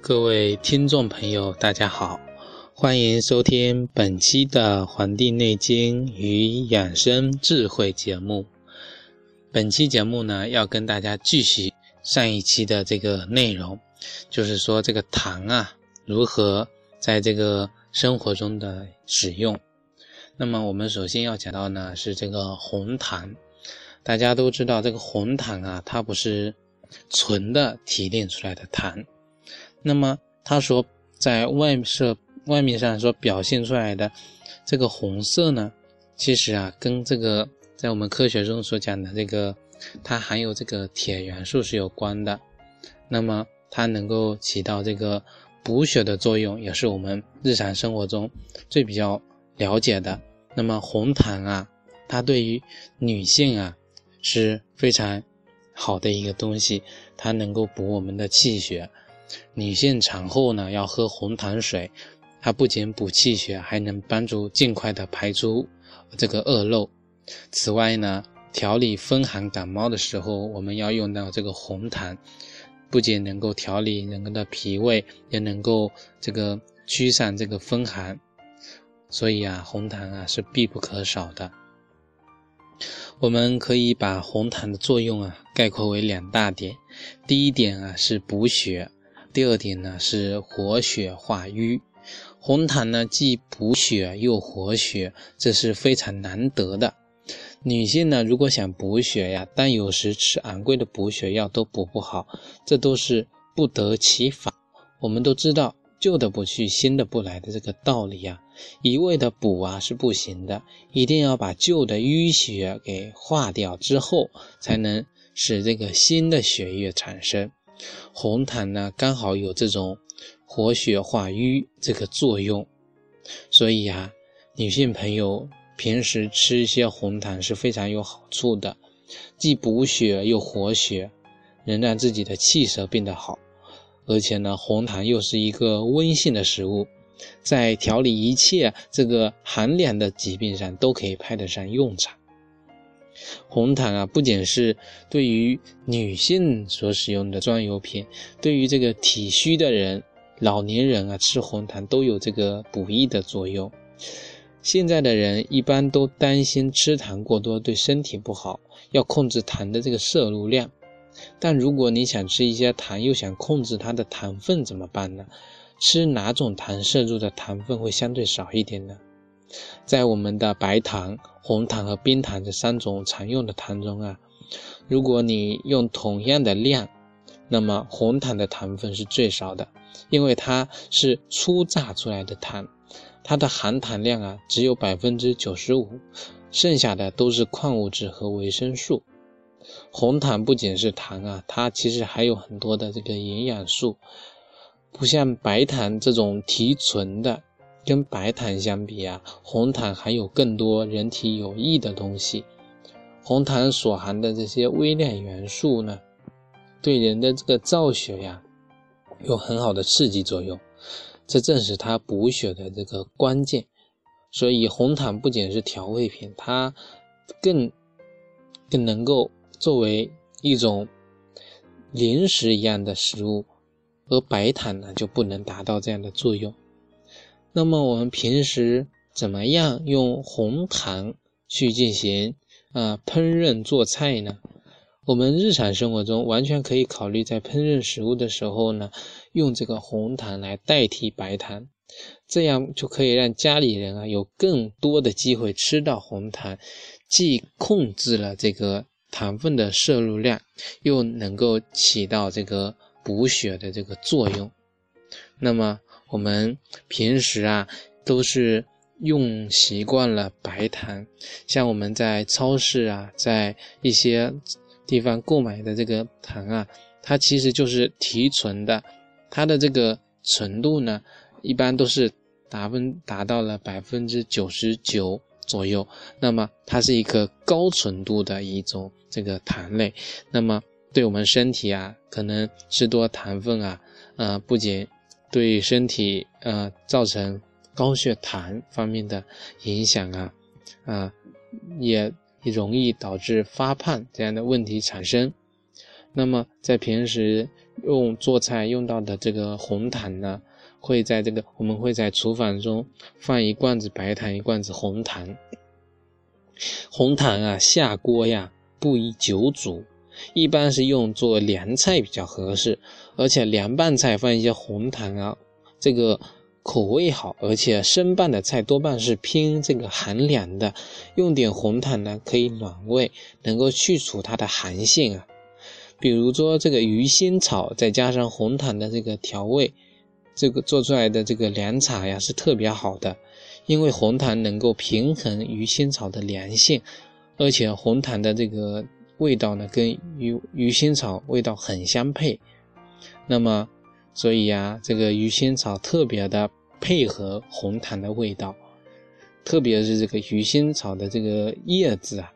各位听众朋友，大家好，欢迎收听本期的《黄帝内经与养生智慧》节目。本期节目呢，要跟大家继续上一期的这个内容，就是说这个痰啊，如何在这个生活中的使用。那么我们首先要讲到呢，是这个红痰。大家都知道，这个红痰啊，它不是纯的提炼出来的痰。那么，它所在外色外面上所表现出来的这个红色呢，其实啊，跟这个在我们科学中所讲的这个它含有这个铁元素是有关的。那么，它能够起到这个补血的作用，也是我们日常生活中最比较了解的。那么，红糖啊，它对于女性啊是非常好的一个东西，它能够补我们的气血。女性产后呢，要喝红糖水，它不仅补气血，还能帮助尽快的排出这个恶露。此外呢，调理风寒感冒的时候，我们要用到这个红糖，不仅能够调理人的脾胃，也能够这个驱散这个风寒。所以啊，红糖啊是必不可少的。我们可以把红糖的作用啊概括为两大点，第一点啊是补血。第二点呢是活血化瘀，红糖呢既补血又活血，这是非常难得的。女性呢如果想补血呀，但有时吃昂贵的补血药都补不好，这都是不得其法。我们都知道旧的不去，新的不来的这个道理呀，一味的补啊是不行的，一定要把旧的淤血给化掉之后，才能使这个新的血液产生。红糖呢，刚好有这种活血化瘀这个作用，所以啊，女性朋友平时吃一些红糖是非常有好处的，既补血又活血，能让自己的气色变得好。而且呢，红糖又是一个温性的食物，在调理一切这个寒凉的疾病上都可以派得上用场。红糖啊，不仅是对于女性所使用的专有品，对于这个体虚的人、老年人啊，吃红糖都有这个补益的作用。现在的人一般都担心吃糖过多对身体不好，要控制糖的这个摄入量。但如果你想吃一些糖，又想控制它的糖分怎么办呢？吃哪种糖摄入的糖分会相对少一点呢？在我们的白糖、红糖和冰糖这三种常用的糖中啊，如果你用同样的量，那么红糖的糖分是最少的，因为它是初榨出来的糖，它的含糖量啊只有百分之九十五，剩下的都是矿物质和维生素。红糖不仅是糖啊，它其实还有很多的这个营养素，不像白糖这种提纯的。跟白糖相比啊，红糖含有更多人体有益的东西。红糖所含的这些微量元素呢，对人的这个造血呀，有很好的刺激作用，这正是它补血的这个关键。所以红糖不仅是调味品，它更更能够作为一种零食一样的食物，而白糖呢就不能达到这样的作用。那么我们平时怎么样用红糖去进行啊烹饪做菜呢？我们日常生活中完全可以考虑在烹饪食物的时候呢，用这个红糖来代替白糖，这样就可以让家里人啊有更多的机会吃到红糖，既控制了这个糖分的摄入量，又能够起到这个补血的这个作用。那么。我们平时啊都是用习惯了白糖，像我们在超市啊，在一些地方购买的这个糖啊，它其实就是提纯的，它的这个纯度呢，一般都是达分达到了百分之九十九左右。那么它是一个高纯度的一种这个糖类，那么对我们身体啊，可能吃多糖分啊，呃，不仅对身体呃造成高血糖方面的影响啊，啊，也容易导致发胖这样的问题产生。那么在平时用做菜用到的这个红糖呢，会在这个我们会在厨房中放一罐子白糖，一罐子红糖。红糖啊，下锅呀不宜久煮，一般是用做凉菜比较合适。而且凉拌菜放一些红糖啊，这个口味好。而且生拌的菜多半是偏这个寒凉的，用点红糖呢可以暖胃，能够去除它的寒性啊。比如说这个鱼腥草，再加上红糖的这个调味，这个做出来的这个凉茶呀是特别好的。因为红糖能够平衡鱼腥草的凉性，而且红糖的这个味道呢跟鱼鱼腥草味道很相配。那么，所以呀，这个鱼腥草特别的配合红糖的味道，特别是这个鱼腥草的这个叶子啊，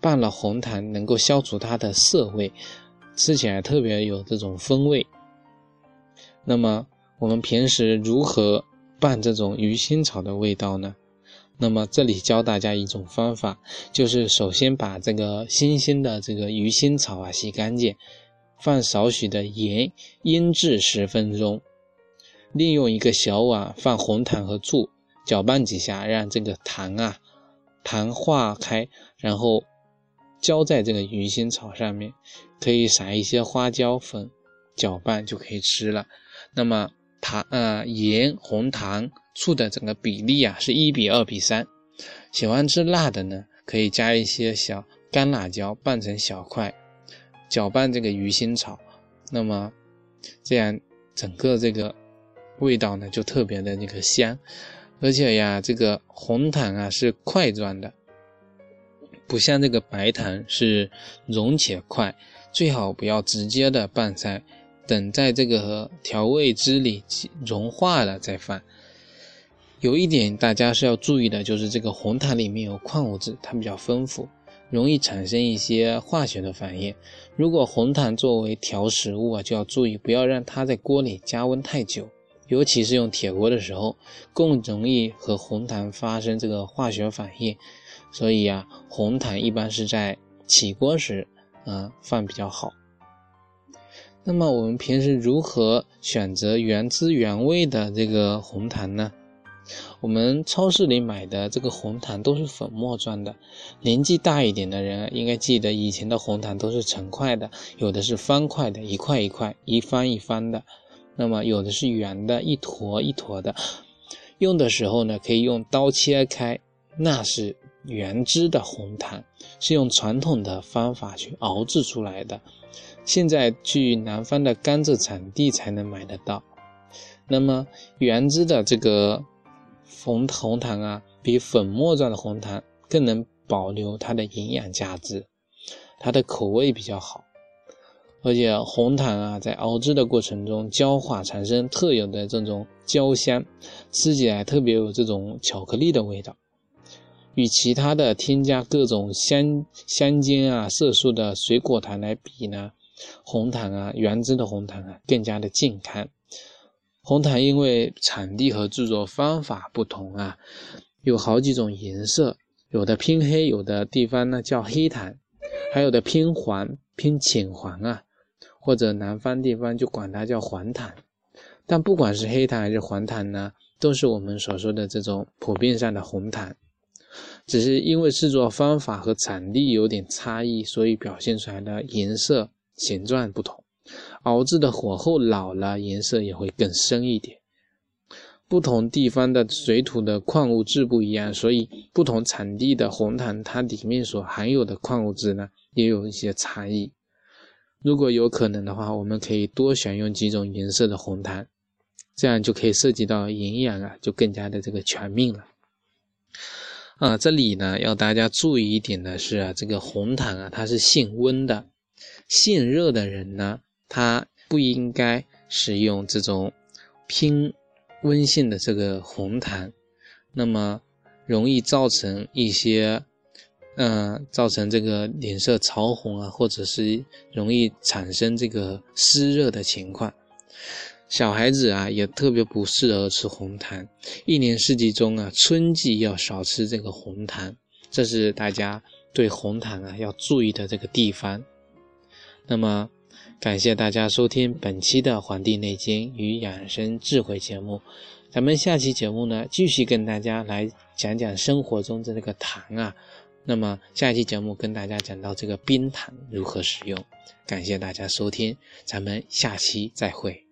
拌了红糖能够消除它的涩味。吃起来特别有这种风味。那么我们平时如何拌这种鱼腥草的味道呢？那么这里教大家一种方法，就是首先把这个新鲜的这个鱼腥草啊洗干净，放少许的盐腌制十分钟，利用一个小碗放红糖和醋，搅拌几下，让这个糖啊糖化开，然后。浇在这个鱼腥草上面，可以撒一些花椒粉，搅拌就可以吃了。那么糖呃盐、红糖、醋的整个比例啊是一比二比三。喜欢吃辣的呢，可以加一些小干辣椒拌成小块，搅拌这个鱼腥草。那么这样整个这个味道呢就特别的那个香，而且呀这个红糖啊是块状的。不像这个白糖是溶且快，最好不要直接的拌菜，等在这个调味汁里融化了再放。有一点大家是要注意的，就是这个红糖里面有矿物质，它比较丰富，容易产生一些化学的反应。如果红糖作为调食物啊，就要注意不要让它在锅里加温太久，尤其是用铁锅的时候，更容易和红糖发生这个化学反应。所以啊，红糖一般是在起锅时，啊放比较好。那么我们平时如何选择原汁原味的这个红糖呢？我们超市里买的这个红糖都是粉末状的。年纪大一点的人应该记得，以前的红糖都是成块的，有的是方块的，一块一块、一方一方的。那么有的是圆的，一坨一坨的。用的时候呢，可以用刀切开，那是。原汁的红糖是用传统的方法去熬制出来的，现在去南方的甘蔗产地才能买得到。那么原汁的这个红红糖啊，比粉末状的红糖更能保留它的营养价值，它的口味比较好，而且红糖啊在熬制的过程中焦化产生特有的这种焦香，吃起来特别有这种巧克力的味道。与其他的添加各种香香精啊、色素的水果糖来比呢，红糖啊，原汁的红糖啊，更加的健康。红糖因为产地和制作方法不同啊，有好几种颜色，有的偏黑，有的地方呢叫黑糖，还有的偏黄、偏浅黄啊，或者南方地方就管它叫黄糖。但不管是黑糖还是黄糖呢，都是我们所说的这种普遍上的红糖。只是因为制作方法和产地有点差异，所以表现出来的颜色、形状不同。熬制的火候老了，颜色也会更深一点。不同地方的水土的矿物质不一样，所以不同产地的红糖它里面所含有的矿物质呢，也有一些差异。如果有可能的话，我们可以多选用几种颜色的红糖，这样就可以涉及到营养啊，就更加的这个全面了。啊，这里呢要大家注意一点的是啊，这个红糖啊，它是性温的，性热的人呢，他不应该使用这种偏温性的这个红糖，那么容易造成一些，嗯，造成这个脸色潮红啊，或者是容易产生这个湿热的情况。小孩子啊，也特别不适合吃红糖。一年四季中啊，春季要少吃这个红糖，这是大家对红糖啊要注意的这个地方。那么感谢大家收听本期的《黄帝内经与养生智慧》节目。咱们下期节目呢，继续跟大家来讲讲生活中的这个糖啊。那么下期节目跟大家讲到这个冰糖如何使用。感谢大家收听，咱们下期再会。